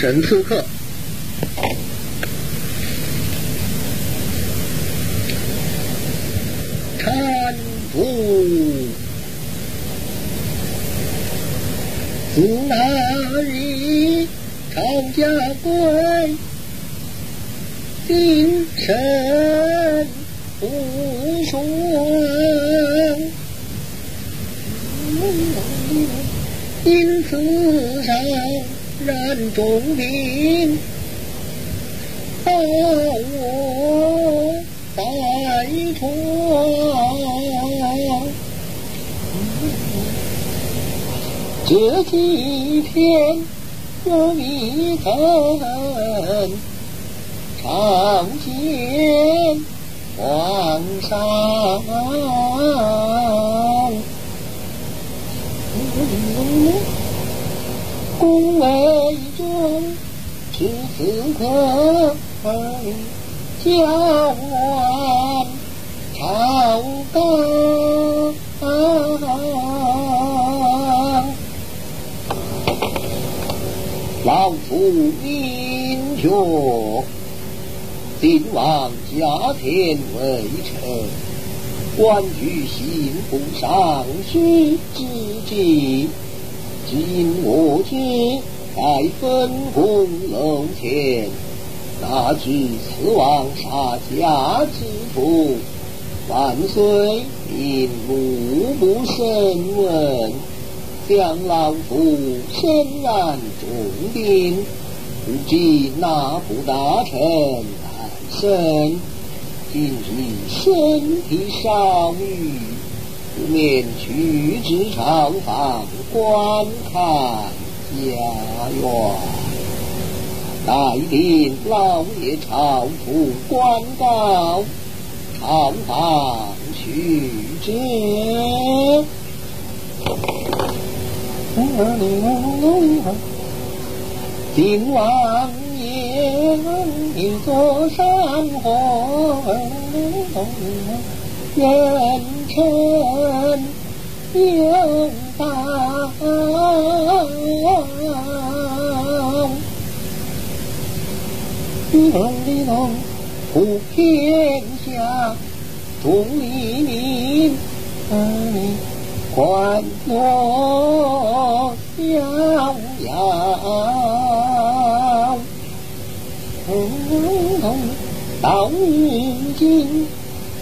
神刺客。搀扶，自那日朝家归，精神不爽，因此上染重病，把我带床，这几天我未曾常见皇上。宫闱中是刺客交换朝纲，老夫名爵，晋王家天为臣，官居刑部尚书之职。今我见在分宫楼前，那知此王杀家之徒，万岁命目不审问，将老夫身染重病，不知哪部大臣诞生，今日身体稍愈。不免去至朝房观看家园，待定老爷朝出官告，朝房去之。今王爷一座山河，人臣有道，龙的龙普天下，众黎民欢乐逍遥。到如今。不知龙儿龙国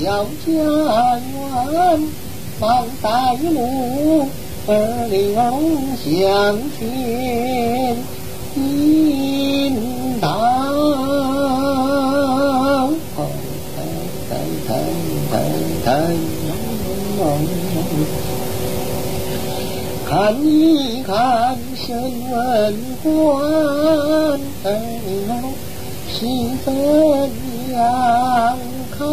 小家园，望大路，二龙相牵引导。看一看审问官，是怎样？开箱，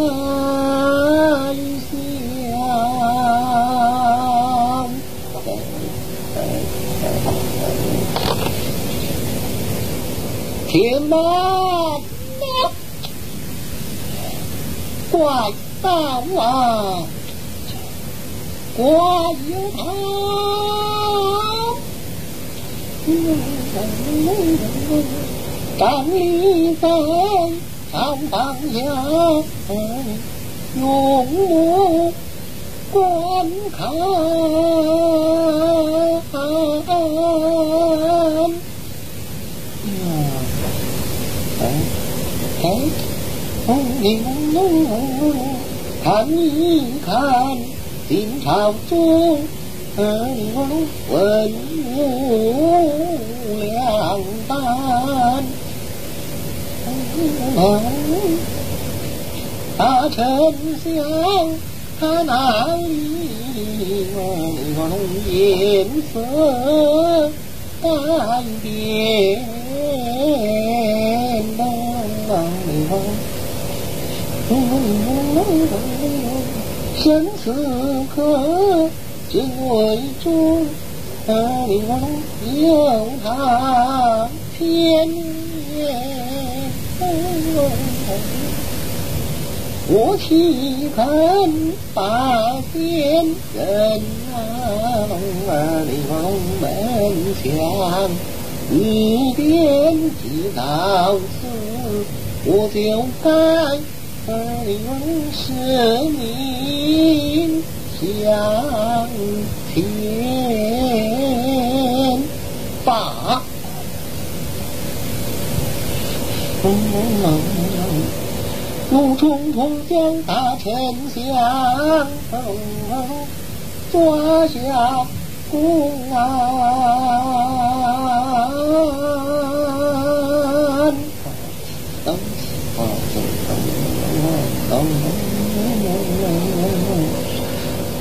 天马那怪大王，怪有他，站立在。上房下，用目观看。看一看，今朝中文武两般。大丞相，他哪里颜色改变？生死刻只为中，有他天年。我岂肯把天人儿门相一点即到此，我就该生命相天把。怒冲冲将大丞相抓下公安。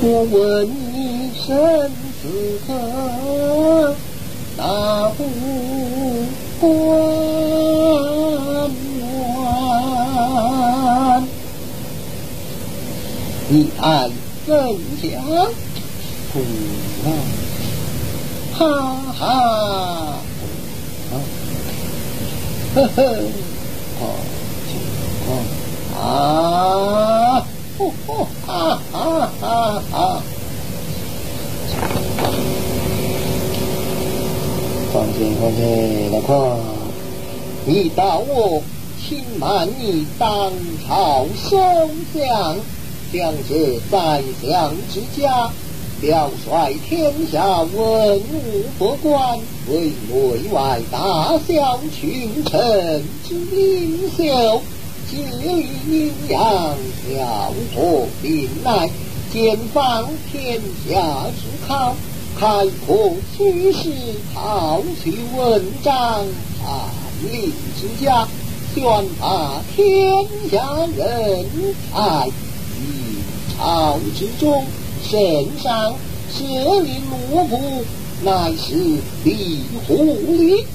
我问你生你看怎讲？哈哈，呵呵，啊，啊，吼吼，哈哈哈哈！放心放心，老婆，你到我，请满你当朝首相。将这宰相之家，表率天下文武百官，为内外大小群臣之领袖，竭力阴阳，调和并来，兼防天下之康，开阔举世，豪取文章，安立之家，选拔天下人才。朝之中，圣上设立罗布，乃是庇护力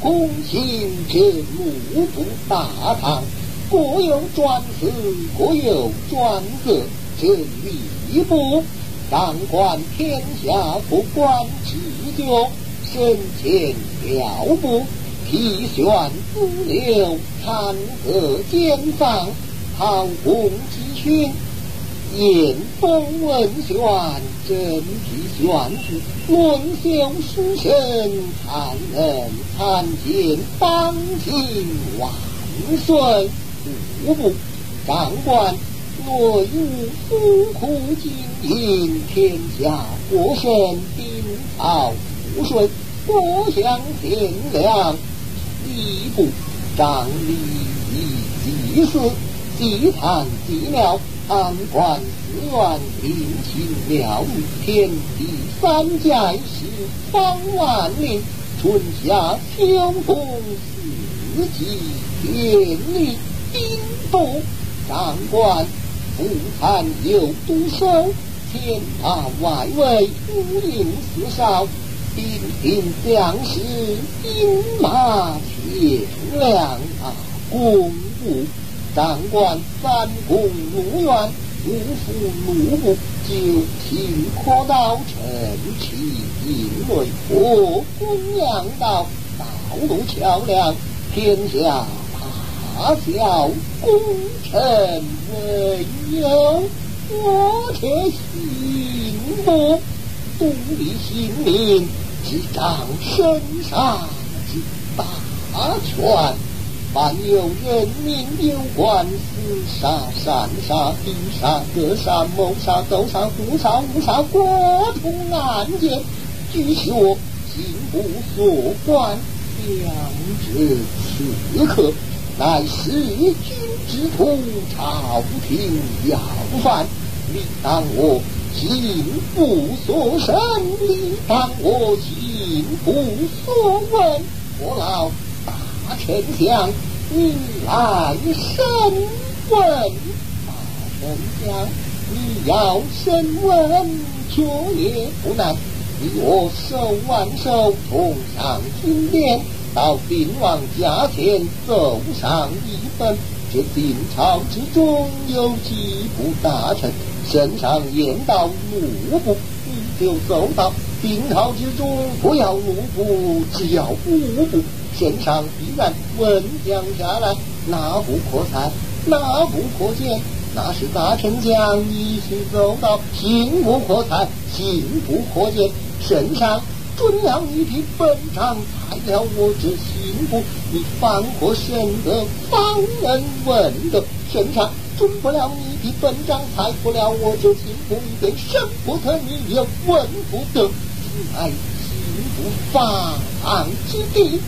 公行之罗布大唐，各有专司，各有专责，这礼部掌管天下不官之究，审前调部，提选资流，参劾监防，讨公集群。言风文选，真题选字，论秀书生，才能参见当今万岁。户部掌管内务，府库经营，天下国神，兵曹赋税，国相贤良。礼部掌礼仪祭祀，祭坛祭庙。长官愿临近了天地三界四方万里，春夏秋冬四季天地冰冻，长官不看有毒手，天下外围乌云四少，兵临将士兵马血量啊，公务。掌管三宫六院，五府六部，九卿可道，城池营垒，火供养道，道路桥梁，天下大小功臣唯有我且心目，独立性命，执掌身上之大权。凡有人民有官司杀、擅杀、逼杀、格杀、谋杀、斗杀、胡杀、无杀、国土案件，据说刑部所管，两者此刻，乃弑君之徒，朝廷要犯，你当我刑部所审，你当我刑部所问，我老。丞相，你来审问。大丞相，你要审问，却也不难。你我手挽手，同上金殿，到定王家前奏上一本。这晋朝之中有几部大臣身上言到奴仆，你就走到定朝之中不要奴仆，只要武部，身上必然文降下来，哪部可裁，哪部可减？那是大臣将一心奏到，刑不可裁，刑不可减，身上。准了你的本章，裁了我之心腹，你方可审得方人问得身上；准不了你的本章，裁不了我之心腹，你便审不得你也问不得。乃心腹方之地，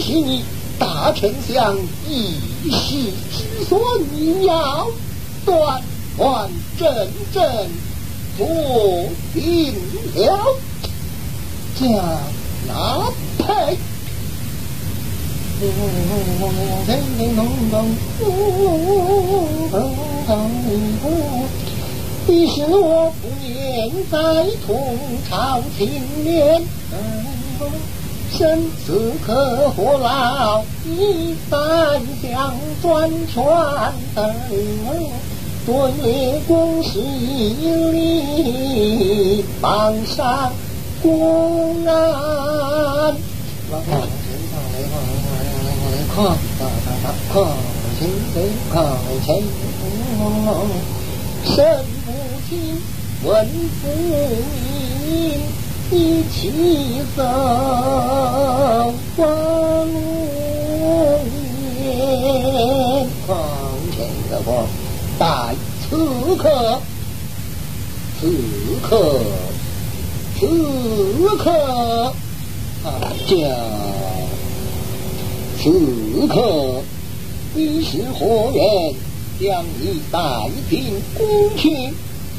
是你大丞相一世之所你要断断正正做定了。将拿配，你是我不念在同朝青年，生死可活老，一三相转圈，对公事里榜上。公安，身不清，文不明，一气色光年，况且这个待此刻，此刻。此刻，将此刻，你是何人？将你带进宫去，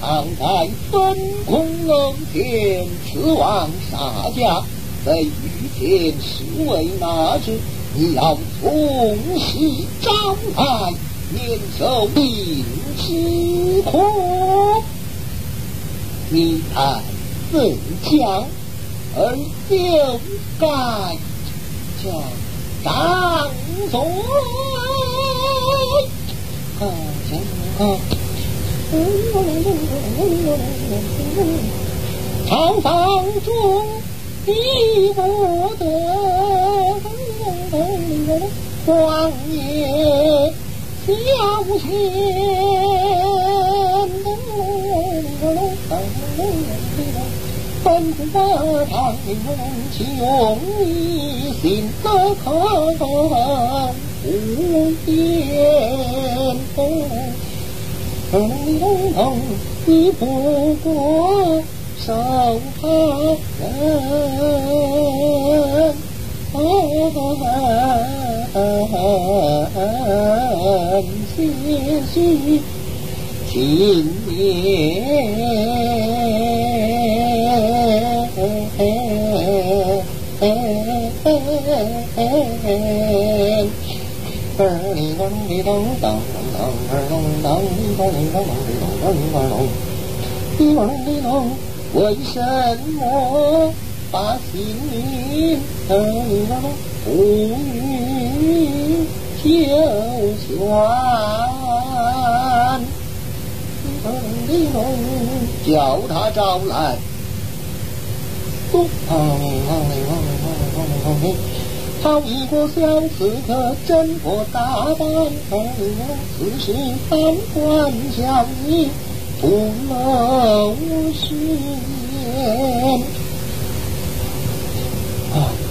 藏在分空楼前，赐王杀驾。在御前侍卫那时，你要从实招来，免受兵之苦。你看。怎讲？而就该叫张嘴。看，看，看。朝房中你不得王爷小心。本是大唐英雄，一心则可无边锋。通通你不过手帕人，些许情面。为什么把心灵不与九泉？叫他招来。好一个小刺客，真破大胆！此时三官小吏不露实言，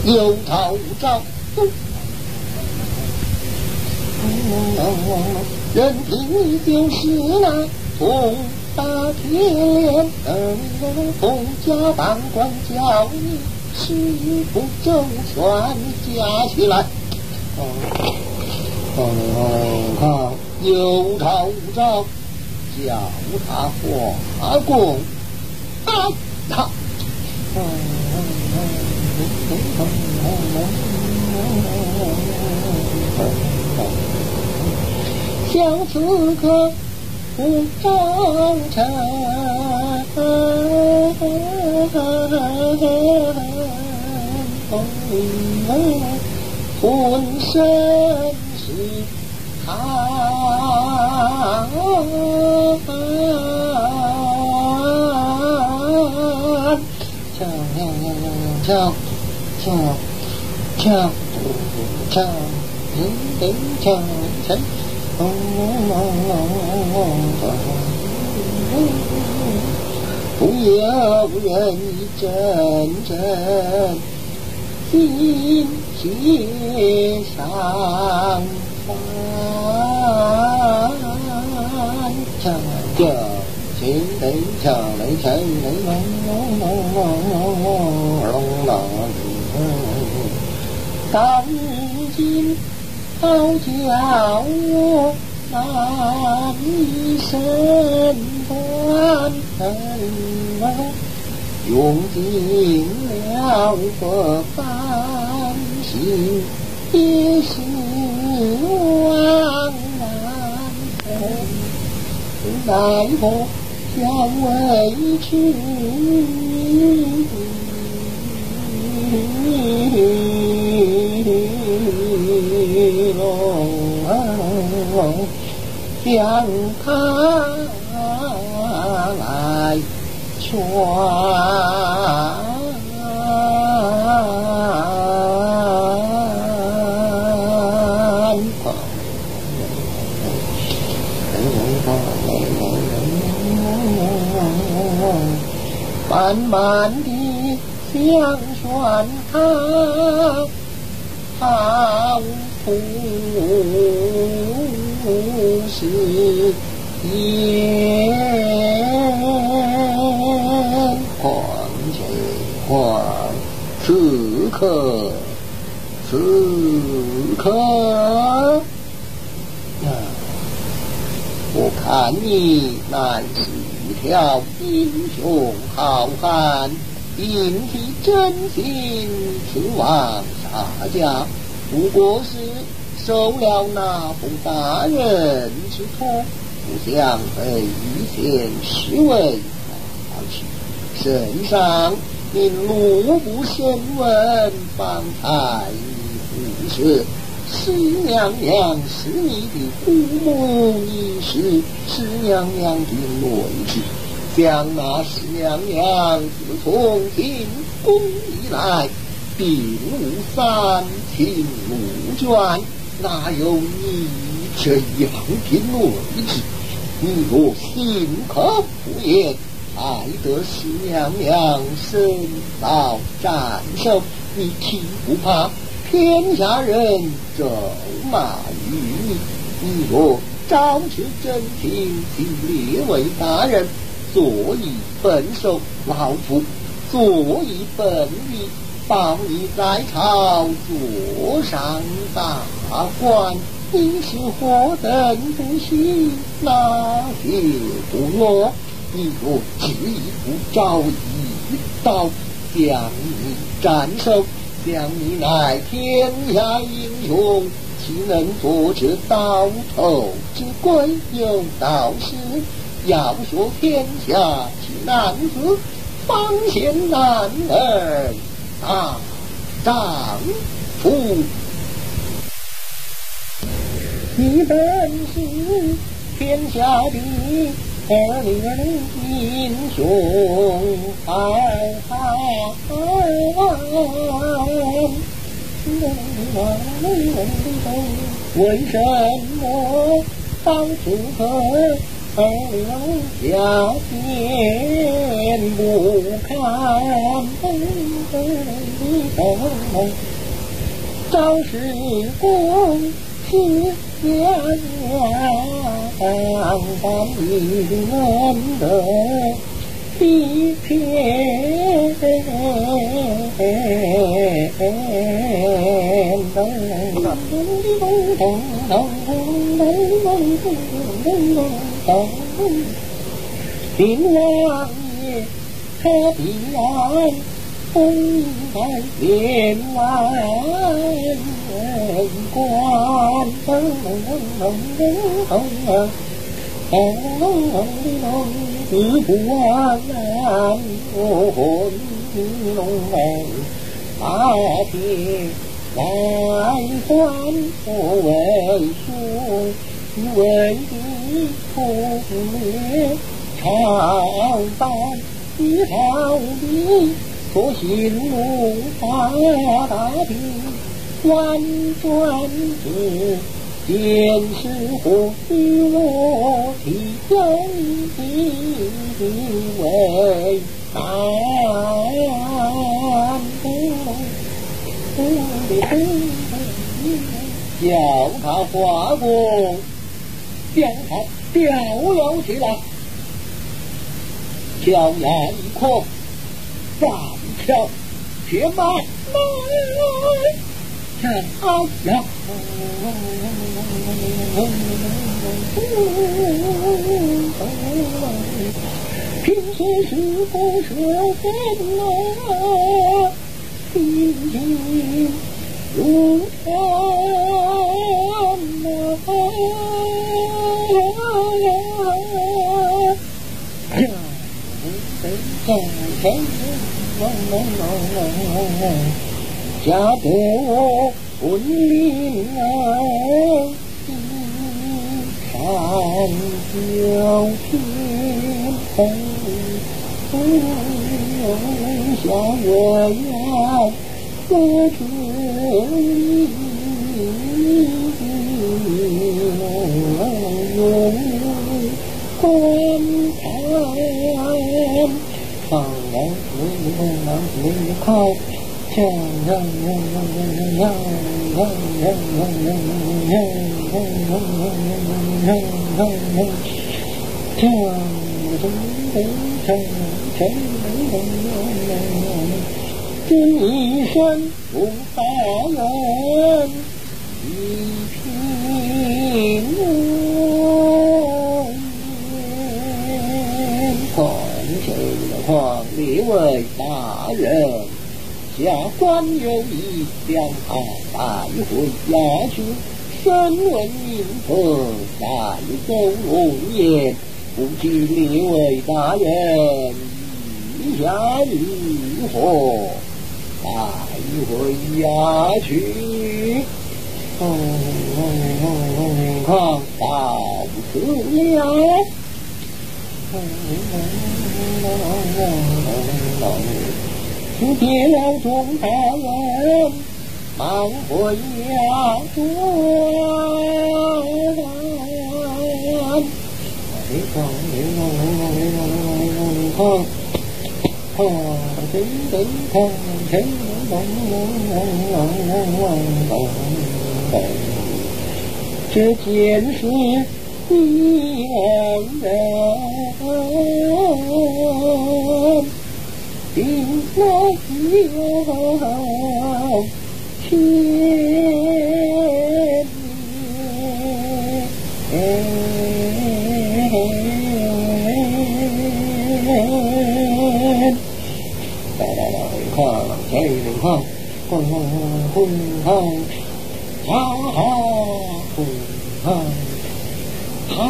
有朝无朝，任凭你就是那从。大铁链，封家当官叫你事不周全，加起来，看看有朝无朝，叫他花公啊他，小刺客。不忠 mình hồn sơn sự tha chào chào chào chào chào chào đến đến chào chào Oh yeah, we had you, John, John kim chỉ sang phán chờ chờ chỉ để chờ lấy chạy lấy lấy lòng lòng tâm chim tao chỉ hảo nam sơn quan thần dũng chiến leo của ta 心一心往南走，南头向外去。龙将他来传。慢慢地向旋他，好不是言，况且况此刻此刻，看你乃是。一条英雄好汉，引起真心去往杀家，不过是受了那封大人之托，不想被一线侍卫抛弃，圣上因路不审问，方才不是。师娘娘是你的姑母，你是师娘娘的女婿。将那师娘娘自从进宫以来，并无三庭五卷，哪有你这样的女子？你若心可不言，害得师娘娘身遭斩首，你岂不怕？天下人咒骂于你，你若招致真情，请列位大人，所以本守老夫，所以本意保你在朝坐上大官，你是何等不幸，那些不落？你若执意不招一刀，将你斩首。将你乃天下英雄，岂能做这刀头之鬼？有道是：要说天下之男子，方显男儿大丈夫。你本是天下的。二零英雄好汉，为什么到此刻儿女家见不堪？赵氏公是娘娘。 강감이난다 비난이 해비난 옹달 비난 quan tâm cứ phụ an ô hồn nông mèn ta thì đại quan ô về xuống về phụ nghĩa thảo ta thảo đi số xin mù ta đã thì quan quan chữ 天师护佑我替天行道哎南他将他吊了起来敲呀一颗发一敲慢 hàng ốc lọc thiên sư sư cô sửa kết ngã thiên sư luôn an Hãy subscribe cho kênh Ghiền Mì Gõ Để không bỏ lỡ những video hấp dẫn cha thế ổn linh khàn chiều thiên thần. Xa về có chuyện quên thả em còn đang muốn những mong mỏi những khóc 一生无法人，一贫无。看谁的皇帝为大人？下官有意调查大回家去，身闻名和大周五年，不知列位大人意下如何？大回家去。哦哦哦，看到此了。chỉ lao xuống hạ lên bạn bụi hạ xuống chỉ còn hiểu ngon hiểu ngon hiểu ngon không tính tính không thấy bóng chưa chiến is not your kin. Đây đây là hình hoa, làm chơi hình hoa, con hoa hùng hoa, cha hoa hùng hoa, ha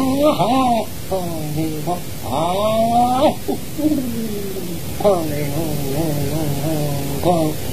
ha. oh. Kong, Kong, Kong, Kong,